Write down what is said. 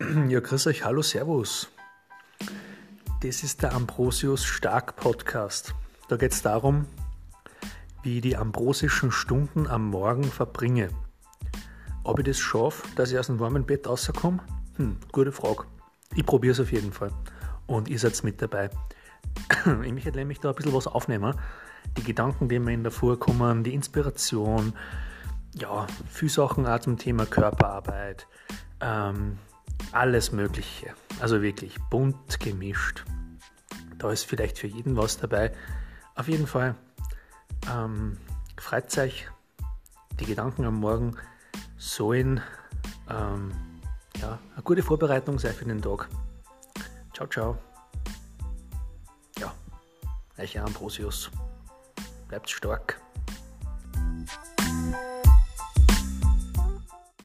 Ja, grüß euch, hallo, servus. Das ist der Ambrosius Stark Podcast. Da geht es darum, wie ich die ambrosischen Stunden am Morgen verbringe. Ob ich das schaffe, dass ich aus dem warmen Bett rauskomme? Hm, gute Frage. Ich probiere es auf jeden Fall. Und ihr seid mit dabei. Ich möchte nämlich da ein bisschen was aufnehmen. Die Gedanken, die mir in der Früh kommen, die Inspiration, ja, viele Sachen auch zum Thema Körperarbeit, ähm, alles Mögliche. Also wirklich bunt gemischt. Da ist vielleicht für jeden was dabei. Auf jeden Fall ähm, freut euch. Die Gedanken am Morgen sollen ähm, ja, eine gute Vorbereitung sein für den Tag. Ciao, ciao. Ja, euer Ambrosius. Bleibt stark.